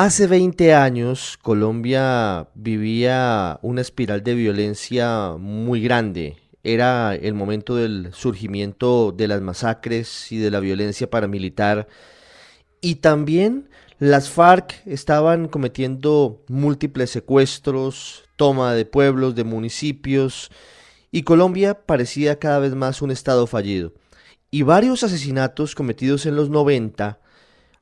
Hace 20 años, Colombia vivía una espiral de violencia muy grande. Era el momento del surgimiento de las masacres y de la violencia paramilitar. Y también las FARC estaban cometiendo múltiples secuestros, toma de pueblos, de municipios, y Colombia parecía cada vez más un estado fallido. Y varios asesinatos cometidos en los 90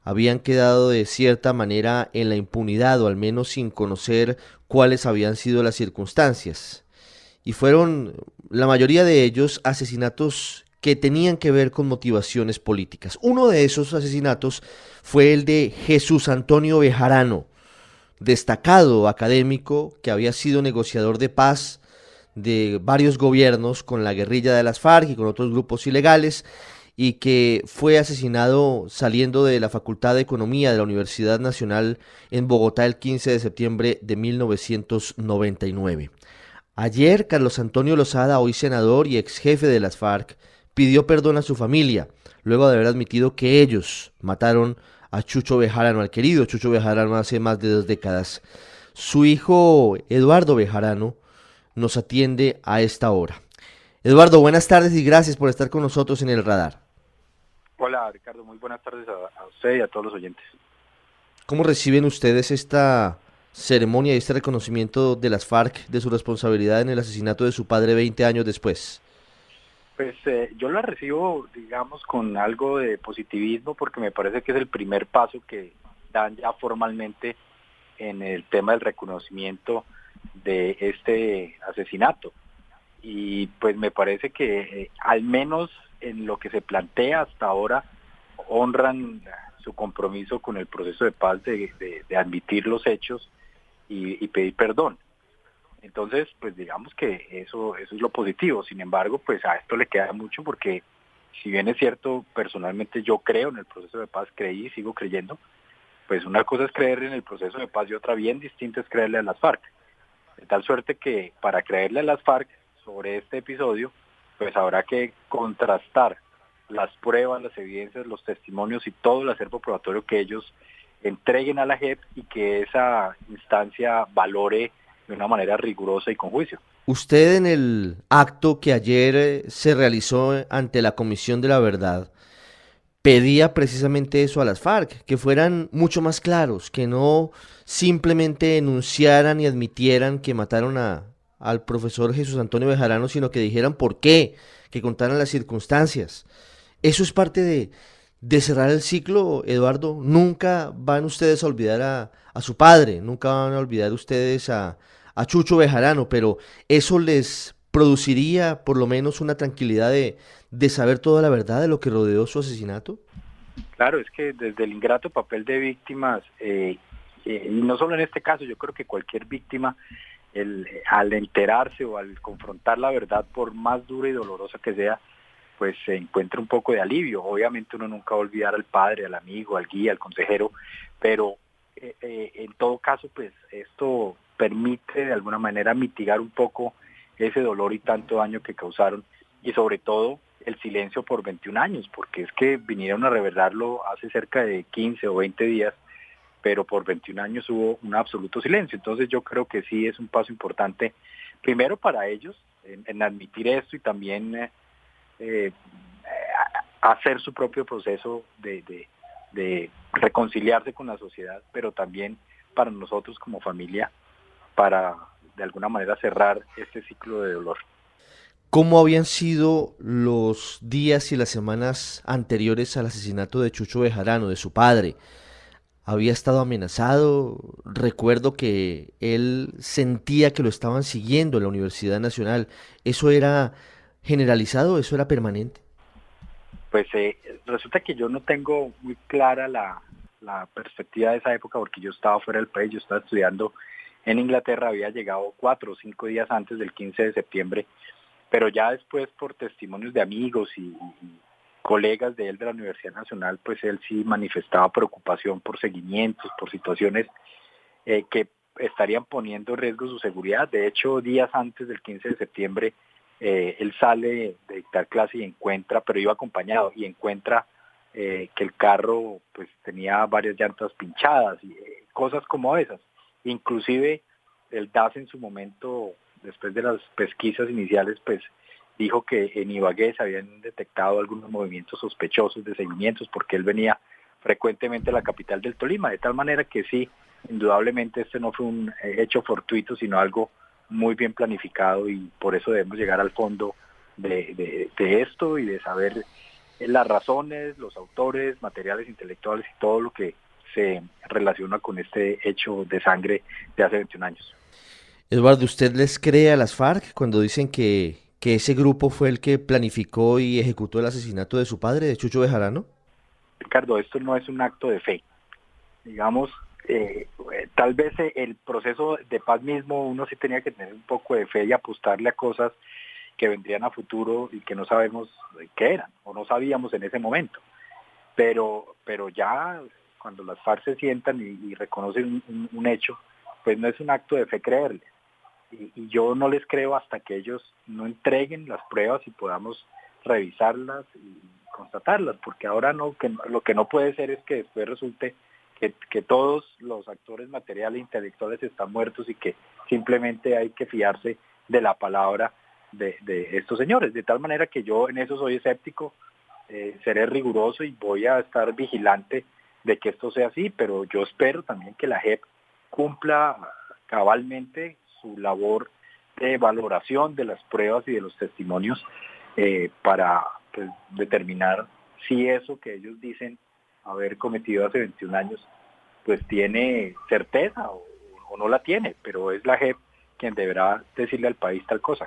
habían quedado de cierta manera en la impunidad o al menos sin conocer cuáles habían sido las circunstancias y fueron la mayoría de ellos asesinatos que tenían que ver con motivaciones políticas. Uno de esos asesinatos fue el de Jesús Antonio Bejarano, destacado académico que había sido negociador de paz de varios gobiernos con la guerrilla de las FARC y con otros grupos ilegales y que fue asesinado saliendo de la Facultad de Economía de la Universidad Nacional en Bogotá el 15 de septiembre de 1999. Ayer Carlos Antonio Lozada, hoy senador y ex jefe de las FARC, pidió perdón a su familia, luego de haber admitido que ellos mataron a Chucho Bejarano, al querido Chucho Bejarano hace más de dos décadas. Su hijo Eduardo Bejarano nos atiende a esta hora. Eduardo, buenas tardes y gracias por estar con nosotros en el radar. Hola Ricardo, muy buenas tardes a, a usted y a todos los oyentes. ¿Cómo reciben ustedes esta ceremonia y este reconocimiento de las FARC de su responsabilidad en el asesinato de su padre 20 años después? Pues eh, yo la recibo, digamos, con algo de positivismo porque me parece que es el primer paso que dan ya formalmente en el tema del reconocimiento de este asesinato. Y pues me parece que eh, al menos en lo que se plantea hasta ahora honran su compromiso con el proceso de paz de admitir los hechos y, pedir perdón. Entonces, pues digamos que eso, eso es lo positivo. Sin embargo, pues a esto le queda mucho porque si bien es cierto, personalmente yo creo en el proceso de paz, creí y sigo creyendo, pues una cosa es creer en el proceso de paz y otra bien distinta es creerle a las FARC. De tal suerte que para creerle a las FARC sobre este episodio, pues habrá que contrastar las pruebas, las evidencias, los testimonios y todo el acervo probatorio que ellos entreguen a la JEP y que esa instancia valore de una manera rigurosa y con juicio. Usted en el acto que ayer eh, se realizó ante la Comisión de la Verdad pedía precisamente eso a las FARC, que fueran mucho más claros, que no simplemente enunciaran y admitieran que mataron a, al profesor Jesús Antonio Bejarano, sino que dijeran por qué, que contaran las circunstancias. Eso es parte de, de cerrar el ciclo, Eduardo, nunca van ustedes a olvidar a, a su padre, nunca van a olvidar ustedes a, a, Chucho Bejarano, pero eso les produciría por lo menos una tranquilidad de, de saber toda la verdad de lo que rodeó su asesinato. Claro, es que desde el ingrato papel de víctimas, eh, eh, y no solo en este caso, yo creo que cualquier víctima, al enterarse o al confrontar la verdad, por más dura y dolorosa que sea, pues se encuentra un poco de alivio. Obviamente uno nunca va a olvidar al padre, al amigo, al guía, al consejero, pero eh, eh, en todo caso, pues esto permite de alguna manera mitigar un poco ese dolor y tanto daño que causaron y sobre todo el silencio por 21 años, porque es que vinieron a revelarlo hace cerca de 15 o 20 días, pero por 21 años hubo un absoluto silencio. Entonces yo creo que sí es un paso importante, primero para ellos, en, admitir esto y también... Eh, eh, hacer su propio proceso de, de, reconciliarse con la sociedad, pero también para nosotros como familia, para de alguna manera cerrar este ciclo de dolor. ¿Cómo habían sido los días y las semanas anteriores al asesinato de Chucho Bejarano, de su padre? Había estado amenazado. Recuerdo que él sentía que lo estaban siguiendo en la Universidad Nacional. ¿Eso era generalizado? ¿Eso era permanente? Pues eh, resulta que yo no tengo muy clara la, la perspectiva de esa época porque yo estaba fuera del país, yo estaba estudiando en Inglaterra, había llegado cuatro o cinco días antes del 15 de septiembre, pero ya después por testimonios de amigos y, colegas de él de la Universidad Nacional, pues él sí manifestaba preocupación por seguimientos, por situaciones eh, que estarían poniendo en riesgo su seguridad. De hecho, días antes del 15 de septiembre, eh, él sale de dictar clase y encuentra, pero iba acompañado, y encuentra eh, que el carro pues tenía varias llantas pinchadas y cosas como esas. Inclusive el DAS en su momento, después de las pesquisas iniciales, pues dijo que en Ibagué se habían detectado algunos movimientos sospechosos de seguimientos porque él venía frecuentemente a la capital del Tolima, de tal manera que sí, indudablemente este no fue un eh, hecho fortuito, sino algo muy bien planificado y por eso debemos llegar al fondo de, esto y de saber las razones, los autores, materiales intelectuales y todo lo que se relaciona con este hecho de sangre de hace 21 años. Eduardo, ¿usted les cree a las FARC cuando dicen que, que ese grupo fue el que planificó y ejecutó el asesinato de su padre, de Chucho Bejarano? Ricardo, esto no es un acto de fe. Digamos, eh, tal vez el proceso de paz mismo uno sí tenía que tener un poco de fe y apostarle a cosas que vendrían a futuro y que no sabemos qué eran o no sabíamos en ese momento. Pero, pero ya cuando las FARC se sientan y, reconocen un, hecho, pues no es un acto de fe creerles. Y, yo no les creo hasta que ellos no entreguen las pruebas y podamos revisarlas y constatarlas, porque ahora no, que lo que no puede ser es que después resulte que, todos los actores materiales e intelectuales están muertos y que simplemente hay que fiarse de la palabra de, estos señores. De tal manera que yo en eso soy escéptico, eh, seré riguroso y voy a estar vigilante de que esto sea así, pero yo espero también que la JEP cumpla cabalmente su labor de valoración de las pruebas y de los testimonios eh, para pues, determinar si eso que ellos dicen haber cometido hace 21 años, pues tiene certeza o, no la tiene, pero es la JEP quien deberá decirle al país tal cosa.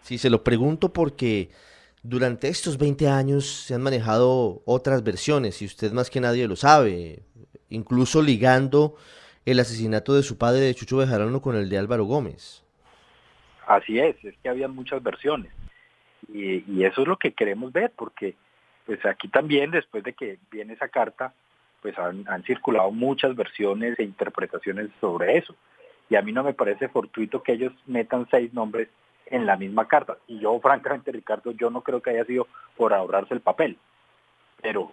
Sí, se lo pregunto porque durante estos 20 años se han manejado otras versiones y usted más que nadie lo sabe, incluso ligando el asesinato de su padre de Chucho Bejarano con el de Álvaro Gómez. Así es, es que había muchas versiones y, y eso es lo que queremos ver porque pues aquí también, después de que viene esa carta, pues han, circulado muchas versiones e interpretaciones sobre eso. Y a mí no me parece fortuito que ellos metan seis nombres en la misma carta. Y yo, francamente, Ricardo, yo no creo que haya sido por ahorrarse el papel. Pero,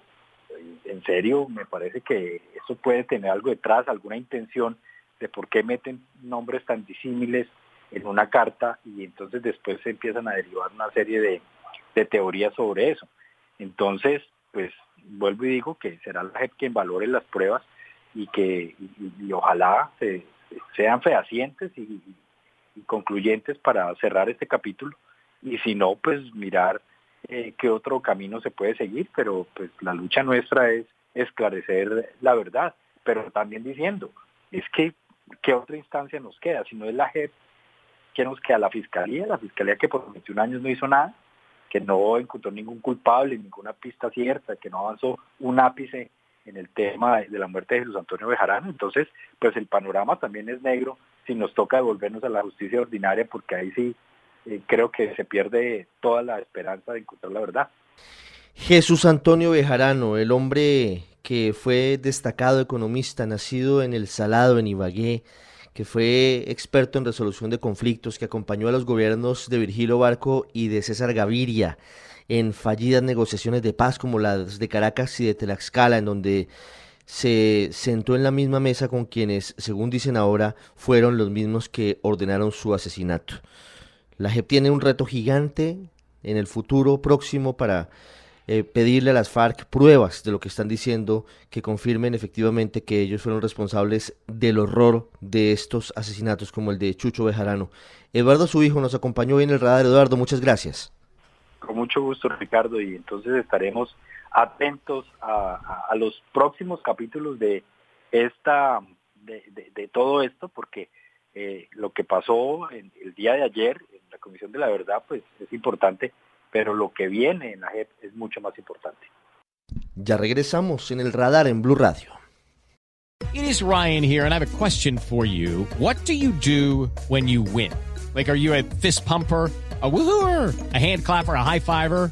en serio, me parece que eso puede tener algo detrás, alguna intención de por qué meten nombres tan disímiles en una carta y entonces después se empiezan a derivar una serie de, teorías sobre eso. Entonces, pues vuelvo y digo que será la JEP quien valore las pruebas y que y, ojalá sean fehacientes y, concluyentes para cerrar este capítulo y si no, pues mirar eh, qué otro camino se puede seguir, pero pues la lucha nuestra es esclarecer la verdad, pero también diciendo, es que qué otra instancia nos queda, si no es la JEP, ¿qué nos queda? La Fiscalía, la Fiscalía que por 21 años no hizo nada, que no encontró ningún culpable, ninguna pista cierta, que no avanzó un ápice en el tema de la muerte de Jesús Antonio Bejarano. Entonces, pues el panorama también es negro si nos toca devolvernos a la justicia ordinaria, porque ahí sí creo que se pierde toda la esperanza de encontrar la verdad. Jesús Antonio Bejarano, el hombre que fue destacado economista, nacido en El Salado, en Ibagué, que fue experto en resolución de conflictos, que acompañó a los gobiernos de Virgilio Barco y de César Gaviria en fallidas negociaciones de paz como las de Caracas y de Tlaxcala, en donde se sentó en la misma mesa con quienes, según dicen ahora, fueron los mismos que ordenaron su asesinato. La JEP tiene un reto gigante en el futuro próximo para eh, pedirle a las FARC pruebas de lo que están diciendo que confirmen efectivamente que ellos fueron responsables del horror de estos asesinatos como el de Chucho Bejarano. Eduardo, su hijo, nos acompañó hoy en el radar. Eduardo, muchas gracias. Con mucho gusto, Ricardo, y entonces estaremos atentos a, los próximos capítulos de esta de, todo esto, porque eh, lo que pasó en, el día de ayer en la Comisión de la Verdad, pues es importante pero lo que viene en la JEP es mucho más importante. Ya regresamos en el radar en Blue Radio. It is Ryan here, and I have a question for you. What do you do when you win? Like, are you a fist pumper? a woohooer, a hand clapper, a high fiver.